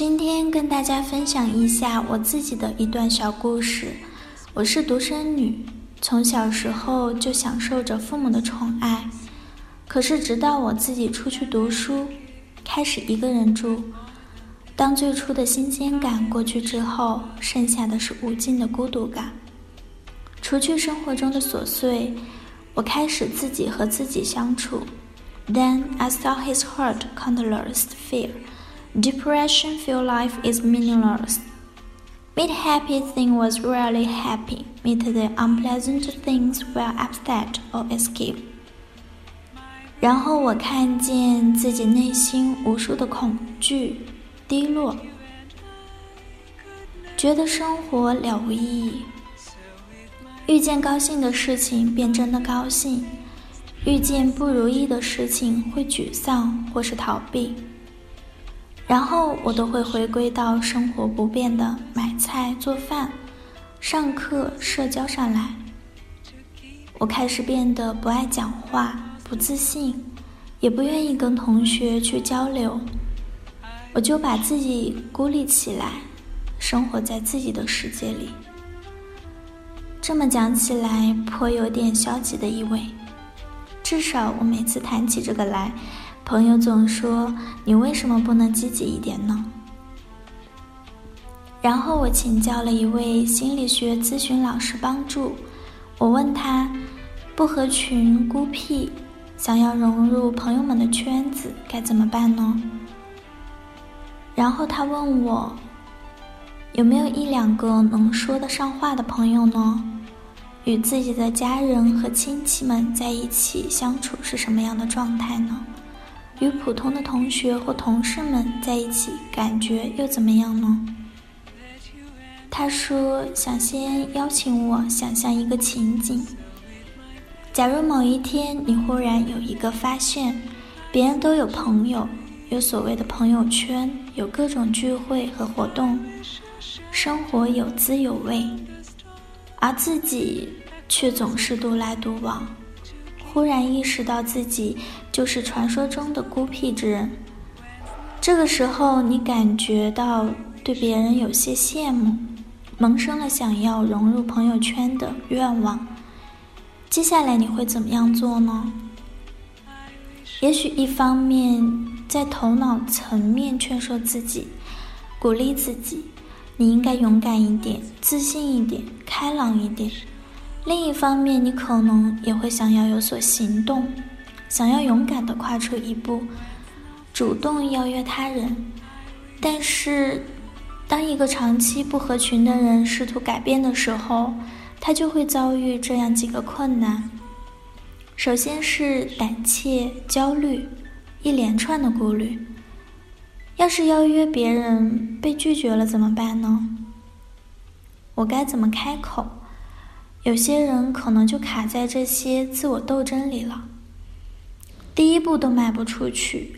今天跟大家分享一下我自己的一段小故事。我是独生女，从小时候就享受着父母的宠爱。可是直到我自己出去读书，开始一个人住，当最初的新鲜感过去之后，剩下的是无尽的孤独感。除去生活中的琐碎，我开始自己和自己相处。Then I saw his heart countless fear. Depression feel life is meaningless. Meet happy thing was really happy. Meet the unpleasant things were upset or escape. 然后我看见自己内心无数的恐惧、低落，觉得生活了无意义。遇见高兴的事情便真的高兴，遇见不如意的事情会沮丧或是逃避。然后我都会回归到生活不变的买菜、做饭、上课、社交上来。我开始变得不爱讲话、不自信，也不愿意跟同学去交流。我就把自己孤立起来，生活在自己的世界里。这么讲起来，颇有点消极的意味。至少我每次谈起这个来。朋友总说：“你为什么不能积极一点呢？”然后我请教了一位心理学咨询老师帮助。我问他：“不合群、孤僻，想要融入朋友们的圈子，该怎么办呢？”然后他问我：“有没有一两个能说得上话的朋友呢？与自己的家人和亲戚们在一起相处是什么样的状态呢？”与普通的同学或同事们在一起，感觉又怎么样呢？他说：“想先邀请我想象一个情景。假如某一天你忽然有一个发现，别人都有朋友，有所谓的朋友圈，有各种聚会和活动，生活有滋有味，而自己却总是独来独往。”忽然意识到自己就是传说中的孤僻之人，这个时候你感觉到对别人有些羡慕，萌生了想要融入朋友圈的愿望。接下来你会怎么样做呢？也许一方面在头脑层面劝说自己，鼓励自己，你应该勇敢一点，自信一点，开朗一点。另一方面，你可能也会想要有所行动，想要勇敢的跨出一步，主动邀约他人。但是，当一个长期不合群的人试图改变的时候，他就会遭遇这样几个困难：首先是胆怯、焦虑，一连串的顾虑。要是邀约别人被拒绝了怎么办呢？我该怎么开口？有些人可能就卡在这些自我斗争里了，第一步都迈不出去；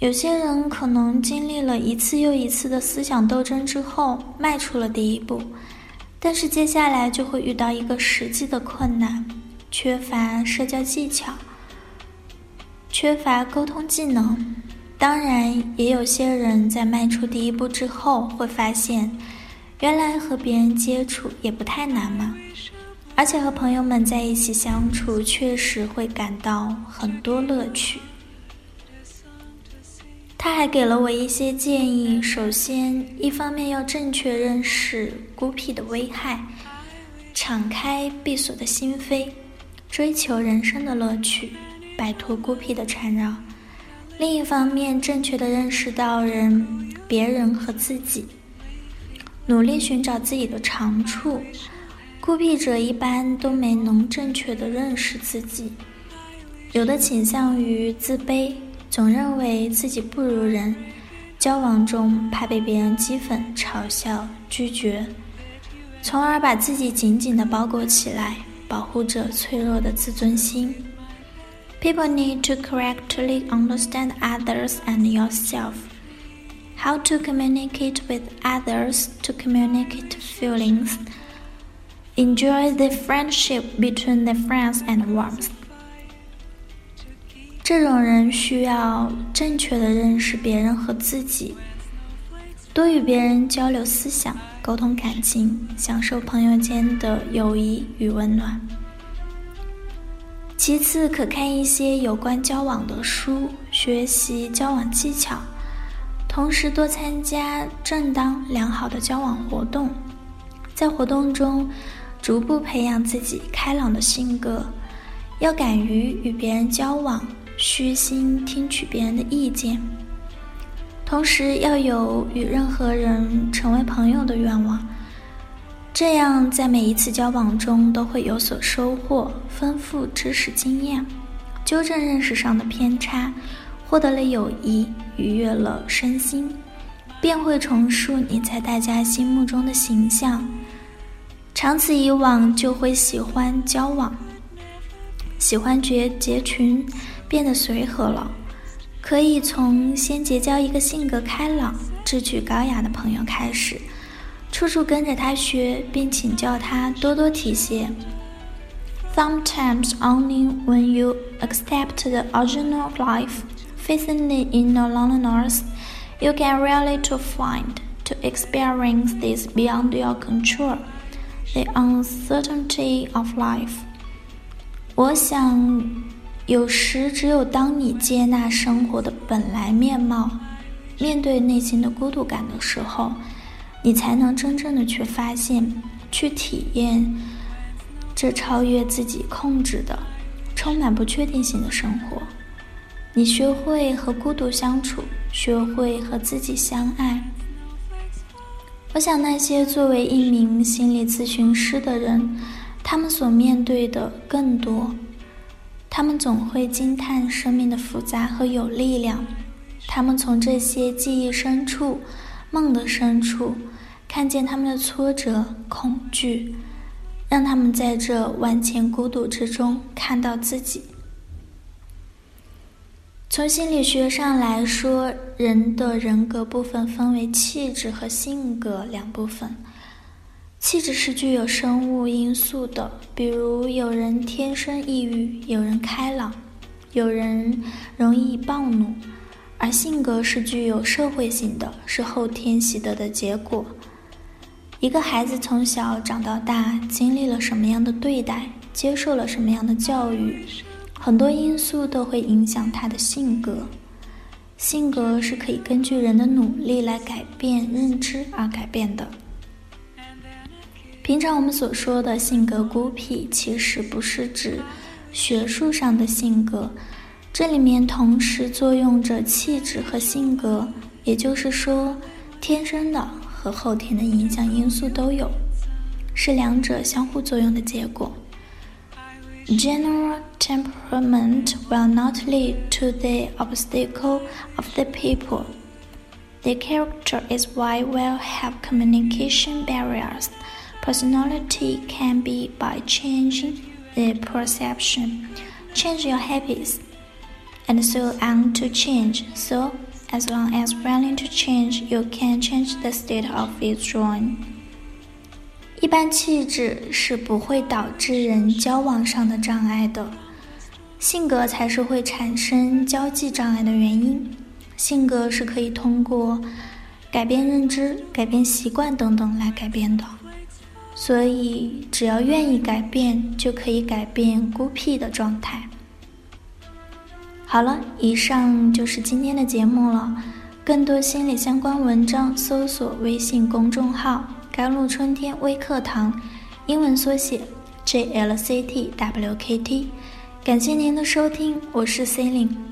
有些人可能经历了一次又一次的思想斗争之后，迈出了第一步，但是接下来就会遇到一个实际的困难：缺乏社交技巧，缺乏沟通技能。当然，也有些人在迈出第一步之后，会发现，原来和别人接触也不太难嘛。而且和朋友们在一起相处，确实会感到很多乐趣。他还给了我一些建议：首先，一方面要正确认识孤僻的危害，敞开闭锁的心扉，追求人生的乐趣，摆脱孤僻的缠绕；另一方面，正确的认识到人、别人和自己，努力寻找自己的长处。孤僻者一般都没能正确的认识自己，有的倾向于自卑，总认为自己不如人，交往中怕被别人讥讽、嘲笑、拒绝，从而把自己紧紧的包裹起来，保护着脆弱的自尊心。People need to correctly understand others and yourself. How to communicate with others to communicate feelings. Enjoy the friendship between the friends and warmth. 这种人需要正确的认识别人和自己，多与别人交流思想，沟通感情，享受朋友间的友谊与温暖。其次，可看一些有关交往的书，学习交往技巧，同时多参加正当良好的交往活动，在活动中逐步培养自己开朗的性格，要敢于与别人交往。虚心听取别人的意见，同时要有与任何人成为朋友的愿望，这样在每一次交往中都会有所收获，丰富知识经验，纠正认识上的偏差，获得了友谊，愉悦了身心，便会重塑你在大家心目中的形象，长此以往就会喜欢交往，喜欢结结群。变得随和了，可以从先结交一个性格开朗、志趣高雅的朋友开始，处处跟着他学，并请教他，多多提携。Sometimes only when you accept the original life, facing the inner loneliness, you can really to find, to experience this beyond your control, the uncertainty of life. 我想。有时，只有当你接纳生活的本来面貌，面对内心的孤独感的时候，你才能真正的去发现、去体验这超越自己控制的、充满不确定性的生活。你学会和孤独相处，学会和自己相爱。我想，那些作为一名心理咨询师的人，他们所面对的更多。他们总会惊叹生命的复杂和有力量。他们从这些记忆深处、梦的深处，看见他们的挫折、恐惧，让他们在这万千孤独之中看到自己。从心理学上来说，人的人格部分分为气质和性格两部分。气质是具有生物因素的，比如有人天生抑郁，有人开朗，有人容易暴怒；而性格是具有社会性的，是后天习得的结果。一个孩子从小长到大，经历了什么样的对待，接受了什么样的教育，很多因素都会影响他的性格。性格是可以根据人的努力来改变认知而改变的。平常我们所说的性格孤僻，其实不是指学术上的性格，这里面同时作用着气质和性格，也就是说，天生的和后天的影响因素都有，是两者相互作用的结果。General temperament will not lead to the obstacle of the people. The character is why we'll have communication barriers. Personality can be by changing the perception, change your habits, and so on to change. So, as long as willing to change, you can change the state of its drawing. 一般气质是不会导致人交往上的障碍的，性格才是会产生交际障碍的原因。性格是可以通过改变认知、改变习惯等等来改变的。所以，只要愿意改变，就可以改变孤僻的状态。好了，以上就是今天的节目了。更多心理相关文章，搜索微信公众号“甘露春天微课堂”，英文缩写 JLCTWKT。感谢您的收听，我是 C e l i n e